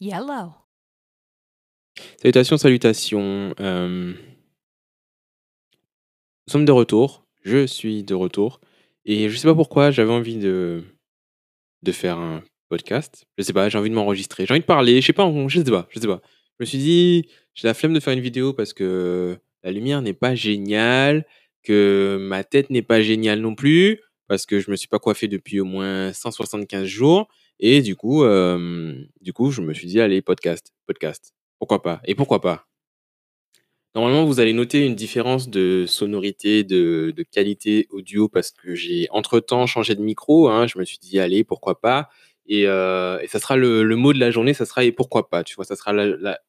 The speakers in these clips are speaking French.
Yellow. Salutations, salutations. euh, nous sommes de retour. Je suis de retour. Et je sais pas pourquoi, j'avais envie de, de faire un podcast. Je sais pas, j'ai envie de m'enregistrer. J'ai envie de parler. Je sais pas, je sais pas, je sais pas. Je me suis dit, j'ai la flemme de faire une vidéo parce que la lumière n'est pas géniale, que ma tête n'est pas géniale non plus, parce que je me suis pas coiffé depuis au moins 175 jours. Et du coup, du coup, je me suis dit, allez, podcast, podcast. Pourquoi pas? Et pourquoi pas? Normalement, vous allez noter une différence de sonorité, de, qualité audio parce que j'ai entre-temps changé de micro. hein. Je me suis dit, allez, pourquoi pas? Et, ça sera le, mot de la journée, ça sera et pourquoi pas, tu vois, ça sera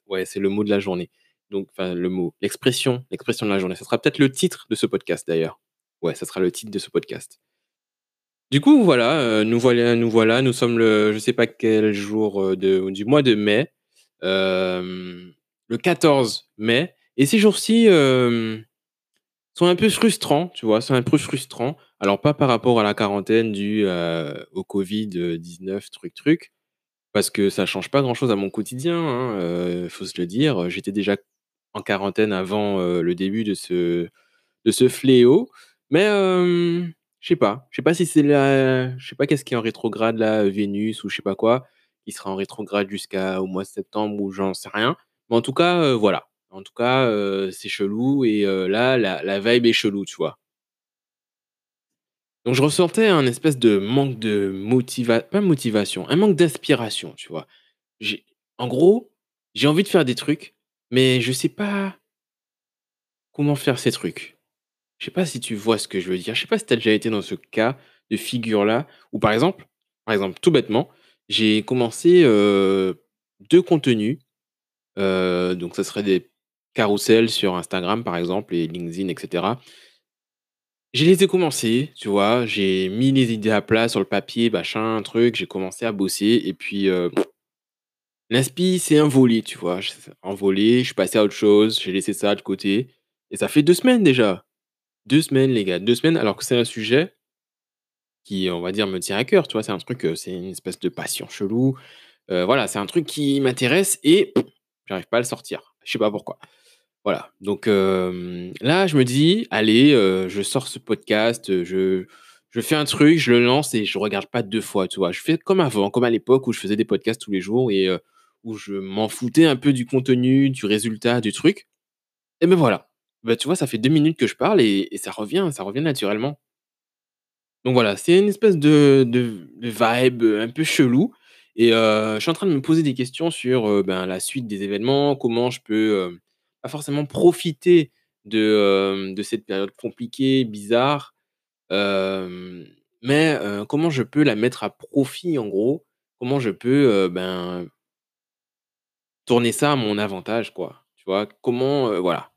ouais, c'est le mot de la journée. Donc, enfin, le mot, l'expression, l'expression de la journée. Ça sera peut-être le titre de ce podcast d'ailleurs. Ouais, ça sera le titre de ce podcast. Du coup, voilà, euh, nous voilà, nous voilà, nous sommes le, je sais pas quel jour euh, du mois de mai, euh, le 14 mai. Et ces jours-ci sont un peu frustrants, tu vois, sont un peu frustrants. Alors, pas par rapport à la quarantaine due au Covid-19, truc, truc, parce que ça change pas grand-chose à mon quotidien, hein, faut se le dire. J'étais déjà en quarantaine avant le début de ce, de ce fléau. Mais je sais pas. Je sais pas si c'est la. Je sais pas qu'est-ce qui est en rétrograde là, Vénus ou je sais pas quoi, qui sera en rétrograde jusqu'au mois de septembre ou j'en sais rien. Mais en tout cas, euh, voilà. En tout cas, euh, c'est chelou et euh, là, la, vibe est chelou, tu vois. Donc je ressentais un espèce de manque de motivation, pas motivation, un manque d'inspiration, tu vois. En gros, j'ai envie de faire des trucs, mais je sais pas comment faire ces trucs. Je sais pas si tu vois ce que je veux dire. Je sais pas si tu as déjà été dans ce cas de figure-là. Ou par exemple, tout bêtement, j'ai commencé euh, deux contenus. euh, donc, ça serait des carousels sur Instagram, par exemple, et LinkedIn, etc. J'ai les ai commencés, tu vois. J'ai mis les idées à plat sur le papier, machin, un truc. J'ai commencé à bosser. Et puis, euh, l'inspi s'est envolé, tu vois. Envolé, je suis passé à autre chose. J'ai laissé ça de côté. Et ça fait deux semaines déjà. Deux semaines, les gars. Deux semaines, alors que c'est un sujet qui, on va dire, me tient à cœur, tu vois? C'est un truc, heu, c'est une espèce de passion chelou. Heu, voilà, c'est un truc qui m'intéresse et j'arrive pas à le sortir. Je sais pas pourquoi. Voilà, donc hem, là, je me dis: «Allez, je sors ce podcast, je je fais un truc, je le lance et je regarde pas 2 fois», tu vois? Je fais comme avant, comme à l'époque où je faisais des podcasts tous les jours et où je m'en foutais un peu du contenu, du résultat, du truc et ben voilà. Bah, tu vois, ça fait 2 minutes que je parle et ça revient, ça revient naturellement. Donc voilà, c'est une espèce de de vibe, heu, un peu chelou et heu, je suis en train de me poser des questions sur, heu, ben, la suite des événements, comment je peux, pas forcément profiter de, de cette période compliquée, bizarre, mais comment je peux la mettre à profit en gros? Comment je peux, ben, tourner ça à mon avantage quoi, tu vois? Comment, voilà,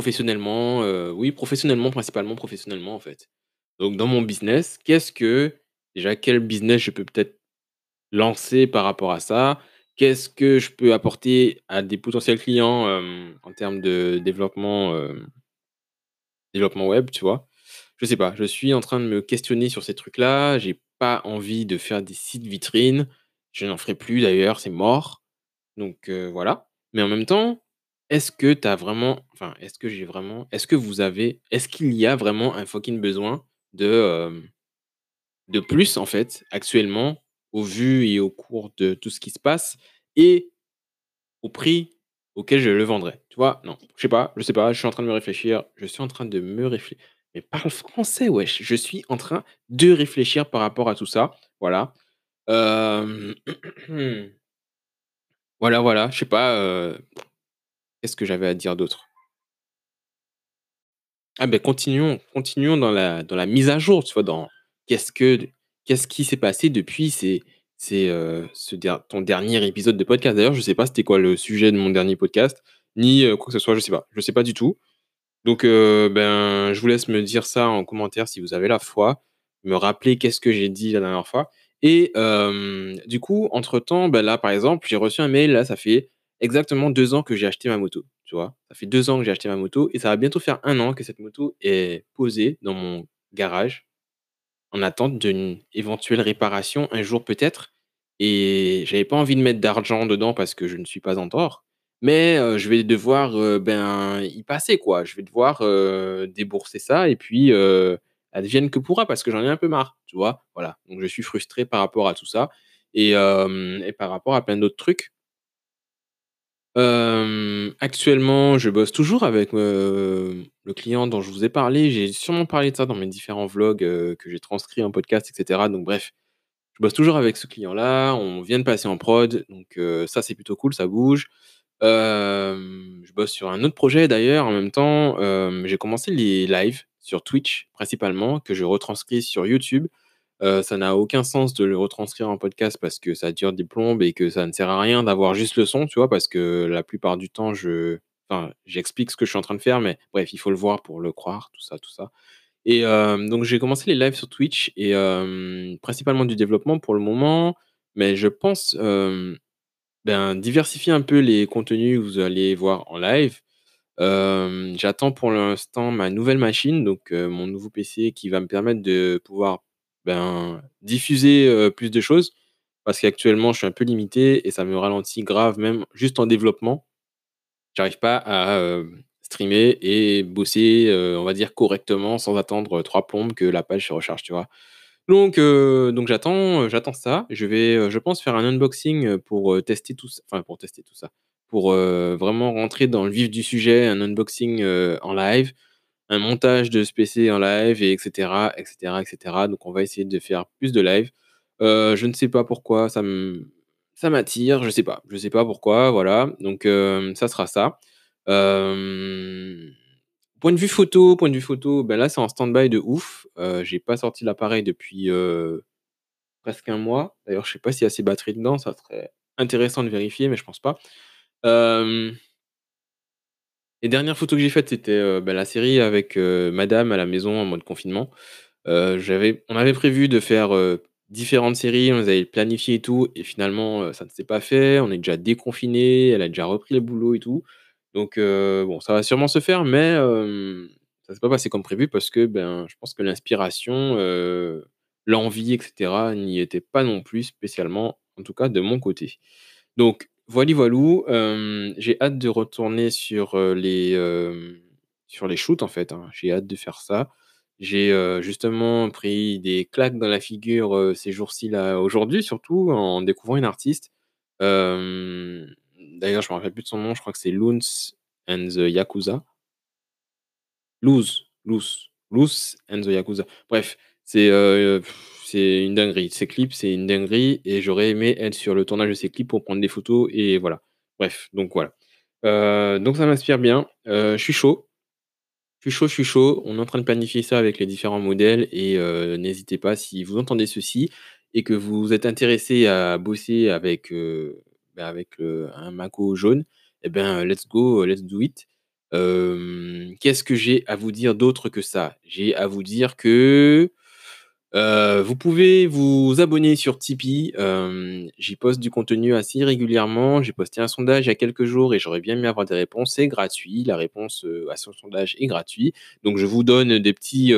professionnellement, heu, oui professionnellement, principalement professionnellement en fait. Donc dans mon business, qu'est-ce que déjà quel business je peux peut-être lancer par rapport à ça? Qu'est-ce que je peux apporter à des potentiels clients, hem, en termes de développement, hem, développement web, tu vois? Je sais pas, je suis en train de me questionner sur ces trucs-là. J'ai pas envie de faire des sites vitrines. Je n'en ferai plus d'ailleurs, c'est mort. Donc voilà. Mais en même temps, est-ce que tu vraiment enfin, est-ce que j'ai vraiment est-ce que vous avez est-ce qu'il y a vraiment un fucking besoin de, de plus, en fait, actuellement, au vu et au cours de tout ce qui se passe et au prix auquel je le vendrais? Tu vois? Non, je sais pas, je sais pas, je suis en train de me réfléchir, je suis en train de me réfléchir. mais parle français, wesh! Je suis en train de réfléchir par rapport à tout ça, voilà. Voilà, voilà, je sais pas, qu'est-ce que j'avais à dire d'autre? Ah ben continuons continuons dans la dans la mise à jour, tu? Dans qu'est-ce que qu'est-ce qui s'est passé depuis ces ces, der ton dernier épisode de podcast? D'ailleurs, je sais pas c'était quoi le sujet de mon dernier podcast, ni, heu, quoi que ce soit, je sais pas. Je sais pas du tout. Donc, heu, ben, je vous laisse me dire ça en commentaire si vous avez la foi, me rappeler qu'est-ce que j'ai dit la dernière fois et du coup, entre-temps, bah, là, par exemple, j'ai reçu un mail, là, ça fait exactement 2 ans que j'ai acheté ma moto, tu vois? Ça fait 2 ans que j'ai acheté ma moto et ça va bientôt faire un an que cette moto est posée dans mon garage en attente d'une éventuelle réparation un jour peut-être et j'avais pas envie de mettre d'argent dedans parce que je ne suis pas en tort. Mais, heu, je vais devoir, heu, ben, y passer quoi. Je vais devoir, heu, débourser ça et puis, advienne que pourra parce que j'en ai un peu marre, tu vois? Voilà, donc je suis frustré par rapport à tout ça et et par rapport à plein d'autres trucs. Hem, actuellement, je bosse toujours avec, heu, le client dont je vous ai parlé. J'ai sûrement parlé de ça dans mes différents vlogs, heu, que j'ai transcrits en podcast et cetera. Donc bref, je bosse toujours avec ce client-là. On vient de passer en prod, donc ça, c'est plutôt cool, ça bouge. Je bosse sur un autre projet d'ailleurs en même temps. J'ai commencé les lives sur Twitch principalement, que je retranscris sur YouTube. Heu, ça n'a aucun sens de le retranscrire en podcast parce que ça dure des plombes et que ça ne sert à rien d'avoir juste le son, tu vois? Parce que la plupart du temps, je enfin, j'explique ce que je suis en train de faire, mais bref, il faut le voir pour le croire, tout ça, tout ça. Et hem, donc j'ai commencé les lives sur Twitch et hem, principalement du développement pour le moment, mais je pense, ben, diversifier un peu les contenus que vous allez voir en live. J'attends pour l'instant ma nouvelle machine, donc mon nouveau PC qui va me permettre de pouvoir, ben, diffuser, plus de choses. Parce qu'actuellement, je suis un peu limité et ça me ralentit grave, même juste en développement. J'arrive pas à, streamer et bosser, on va dire correctement sans attendre, 3 plombes que la page se recharge, tu vois? Donc donc j'attends, j'attends ça. Je vais, je pense faire un unboxing, pour, tester tout ç enfin pour tester tout ça, pour, vraiment rentrer dans le vif du sujet, un unboxing, en live, un montage de ce PC en live et et cetera et cetera et cetera. Donc on va essayer de faire plus de live. Heu, je ne sais pas pourquoi ça ça m'attire, je sais pas. Je sais pas pourquoi, voilà. Donc hem, ça sera ça. Hem, point de vue photo point de vue photo, bah, là, c'est en stand-by de ouf. J'ai pas sorti l'appareil depuis, presque 1 mois. D'ailleurs, je sais pas s'il a assez de batterie dedans, ça serait intéressant de vérifier, mais je pense pas. Les dernières photos que j'ai faites, c'était, heu, bah, la série avec, heu, madame à la maison en mode confinement. J'avais on avait prévu de faire, différentes séries, on les avait planifiées et tout et finalement, ça ne s'est pas fait. On est déjà déconfinés, elle a déjà repris le boulot et tout. Donc bon, ça va sûrement se faire, mais hem, ça s'est pas passé comme prévu parce que, ben, je pense que l'inspiration, l'envie et cetera n'y était pas non plus spécialement, en tout cas de mon côté. Donc voili voilou, hem, j'ai hâte de retourner sur, heu, les, hem, sur les shoots en fait, hein. J'ai hâte de faire ça. J'ai, justement pris des claques dans la figure, ces jours-ci là, aujourd'hui surtout en découvrant une artiste. D'ailleurs, je me rappelle plus de son nom, je crois que c'est Loons and the Yakuza. Louz, Louz, Louz and the Yakuza. Bref, c'est, heu, c'est une dinguerie. Ses clips, c'est une dinguerie et j'aurais aimé être sur le tournage de ses clips pour prendre des photos et voilà. Bref, donc voilà. Heu, donc ça m'inspire bien. Heu, je suis chaud. Je suis chaud, je suis chaud. On est en train de planifier ça avec les différents modèles et n'hésitez pas si vous entendez ceci et que vous êtes intéressé à bosser avec, bah, avec, un Mako jaune et ben, let's go, let's do it. Qu'est-ce que j'ai à vous dire d'autre que ça? J'ai à vous dire que, heu, vous pouvez vous abonner sur Tipeee. Hem, j'y poste du contenu assez régulièrement. J'ai posté un sondage il y a quelques jours et j'aurais bien aimé avoir des réponses. C'est gratuit, la réponse, heu, à ce sondage est gratuit. Donc je vous donne des petits,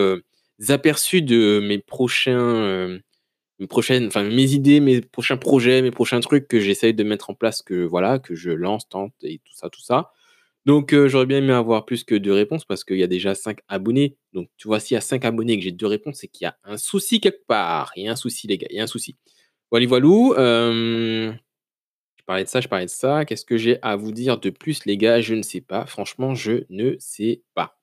aperçus de mes prochains, mes prochaines enfin mes idées, mes prochains projets, mes prochains trucs que j'essaye de mettre en place, que voilà, que je lance, tente et tout ça, tout ça. Donc heu, j'aurais bien aimé avoir plus que 2 réponses parce qu'il y a déjà 5 abonnés. Donc tu vois, s'il y a 5 abonnés et que j'ai 2 réponses, c'est qu'il y a un souci quelque part. Il y a un souci les gars, il y a un souci. Voili voilou, hem, je parlais de ça, je parlais de ça. Qu'est-ce que j'ai à vous dire de plus les gars? Je ne sais pas. Franchement, je ne sais pas.